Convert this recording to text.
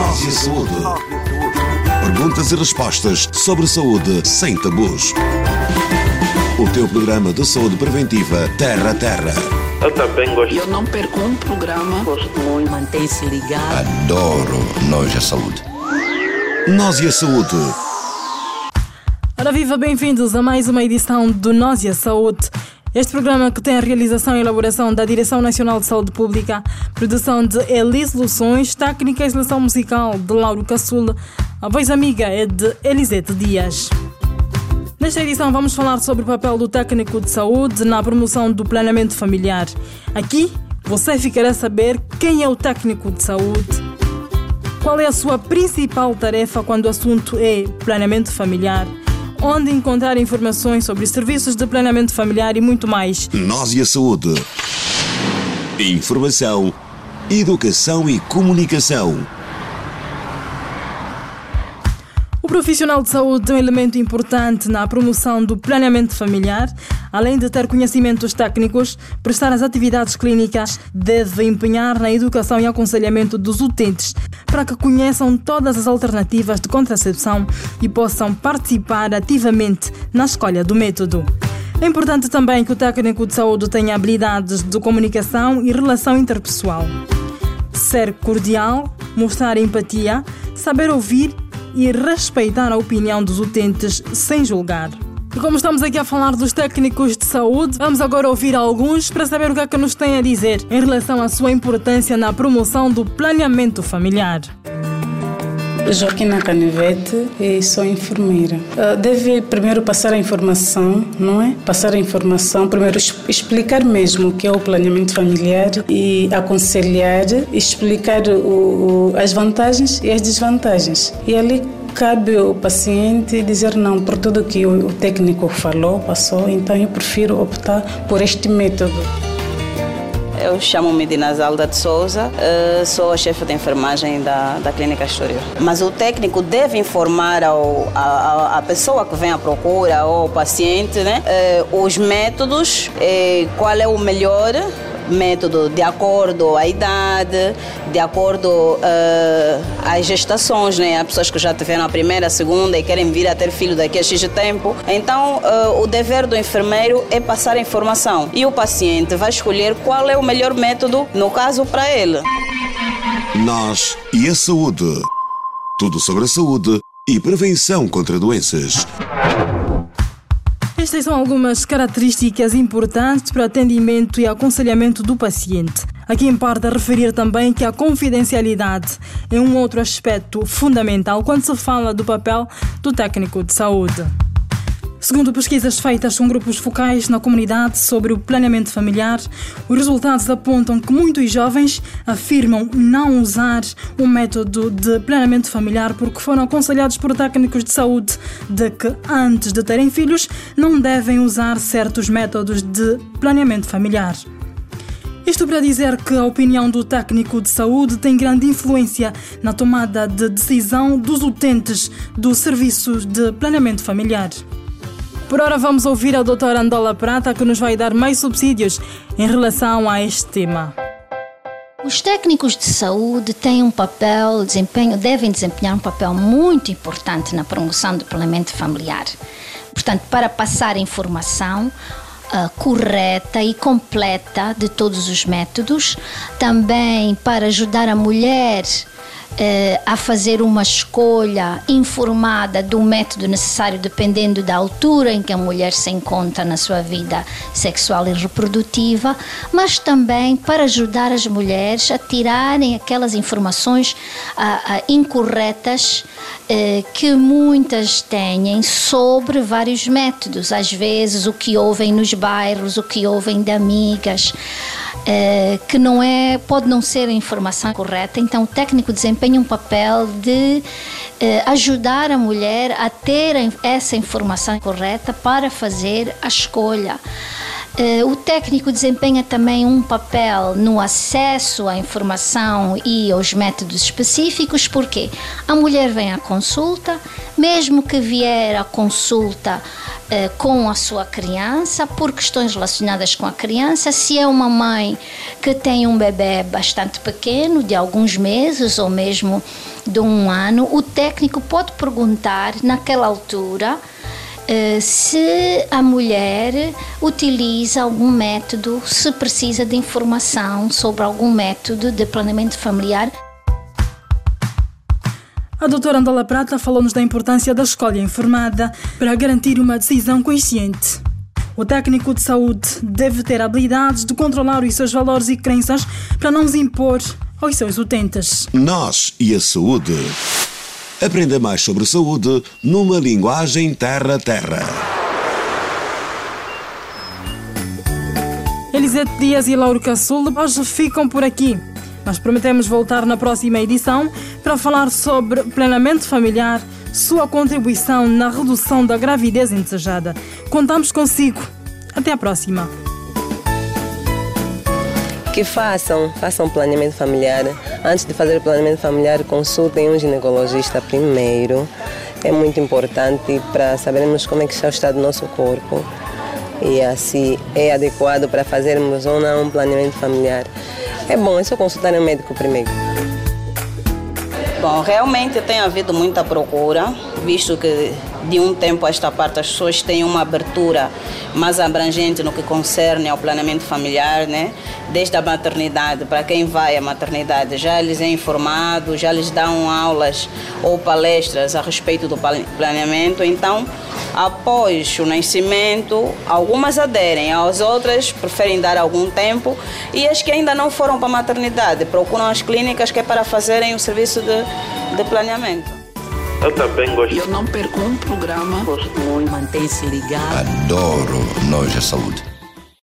Nós e a saúde. Perguntas e respostas sobre saúde sem tabus. O teu programa de saúde preventiva Terra a Terra. Eu também gosto. Eu não perco um programa. Gosto muito. Mantém-se ligado. Adoro Nós e a Saúde. Nós e a Saúde. Ora viva, bem-vindos a mais uma edição do Nós e a Saúde. Este programa que tem a realização e elaboração da Direção Nacional de Saúde Pública, produção de Elis Luções, técnica e seleção musical de Lauro Caçula, a voz amiga é de Elisete Dias. Nesta edição vamos falar sobre o papel do técnico de saúde na promoção do planeamento familiar. Aqui você ficará a saber quem é o técnico de saúde, qual é a sua principal tarefa quando o assunto é planeamento familiar, onde encontrar informações sobre serviços de planeamento familiar e muito mais. Nós e a Saúde. Informação, educação e comunicação. Profissional de saúde é um elemento importante na promoção do planeamento familiar. Além de ter conhecimentos técnicos, prestar as atividades clínicas, deve empenhar na educação e aconselhamento dos utentes para que conheçam todas as alternativas de contracepção e possam participar ativamente na escolha do método. É importante também que o técnico de saúde tenha habilidades de comunicação e relação interpessoal. Ser cordial, mostrar empatia, saber ouvir e respeitar a opinião dos utentes sem julgar. E como estamos aqui a falar dos técnicos de saúde, vamos agora ouvir alguns para saber o que é que nos têm a dizer em relação à sua importância na promoção do planeamento familiar. Joaquina Canivete e sou enfermeira. Ah, Deve primeiro passar a informação, não é? Passar a informação, primeiro explicar mesmo o que é o planeamento familiar e aconselhar, explicar o- as vantagens e as desvantagens. E ali cabe o paciente dizer não por tudo que o técnico falou, passou, então eu prefiro optar por este método. Eu chamo-me Dinazalda de Souza, eh, sou a chefe de enfermagem da, da Clínica Estoril. Mas o técnico deve informar ao, a, a- pessoa que vem à procura ou ao paciente né, eh, os métodos, eh, qual é o melhor método de acordo à idade, de acordo eh, às gestações, né? Há pessoas que já tiveram a primeira, a segunda e querem vir a ter filho daqui a X tempo. Então, eh, o dever do enfermeiro é passar a informação e o paciente vai escolher qual é o melhor método, no caso, para ele. Nós e a Saúde. Tudo sobre a saúde e prevenção contra doenças. Estas são algumas características importantes para o atendimento e aconselhamento do paciente. Aqui importa referir também que a confidencialidade é um outro aspecto fundamental quando se fala do papel do técnico de saúde. Segundo pesquisas feitas com grupos focais na comunidade sobre o planeamento familiar, os resultados apontam que muitos jovens afirmam não usar o método de planeamento familiar porque foram aconselhados por técnicos de saúde de que antes de terem filhos não devem usar certos métodos de planeamento familiar. Isto para dizer que a opinião do técnico de saúde tem grande influência na tomada de decisão dos utentes dos serviços de planeamento familiar. Por ora vamos ouvir a doutora Andola Prata que nos vai dar mais subsídios em relação a este tema. Os técnicos de saúde têm um papel, desempenho, devem desempenhar um papel muito importante na promoção do planeamento familiar. Portanto, para passar informação ah, correta e completa de todos os métodos, também para ajudar a mulher eh, a fazer uma escolha informada do método necessário, dependendo da altura em que a mulher se encontra na sua vida sexual e reprodutiva, mas também para ajudar as mulheres a tirarem aquelas informações ah, ah, incorretas eh, que muitas têm sobre vários métodos, às vezes o que ouvem nos bairros, o que ouvem de amigas. Eh, que não é pode não ser a informação correta. Então o técnico desempenha um papel de eh, ajudar a mulher a ter essa informação correta para fazer a escolha o técnico desempenha também um papel no acesso à informação e aos métodos específicos, porque a mulher vem à consulta, mesmo que vier à consulta eh, com a sua criança, por questões relacionadas com a criança, se é uma mãe que tem um bebê bastante pequeno, de alguns meses ou mesmo de um ano, o técnico pode perguntar naquela altura eh, se a mulher utiliza algum método, se precisa de informação sobre algum método de planeamento familiar. A doutora Andola Prata falou-nos da importância da escolha informada para garantir uma decisão consciente. O técnico de saúde deve ter habilidades de controlar os seus valores e crenças para não os impor aos seus utentes. Nós e a saúde. Aprenda mais sobre saúde numa linguagem terra-terra. Elisete Dias e Lauro Caçul hoje ficam por aqui. Nós prometemos voltar na próxima edição para falar sobre planeamento familiar, sua contribuição na redução da gravidez indesejada. Contamos consigo. Até a próxima. Que façam, façam planeamento familiar. Antes de fazer o planeamento familiar, consultem um ginecologista primeiro. É muito importante para sabermos como é que está o estado do nosso corpo e assim é adequado para fazermos ou não um planeamento familiar. É bom, é só consultar o médico primeiro. Bom, realmente tem havido muita procura, visto que de um tempo a esta parte as pessoas têm uma abertura mais abrangente no que concerne ao planeamento familiar, né? Desde a maternidade, para quem vai à maternidade, já lhes é informado, já lhes dão aulas ou palestras a respeito do planeamento. Então, após o nascimento, algumas aderem, as outras preferem dar algum tempo e as que ainda não foram para a maternidade procuram as clínicas que é para fazerem o serviço de, de planeamento. Eu também gosto. Eu não perco um programa. Gosto muito. Mantém-se ligado. Adoro Nós a Saúde.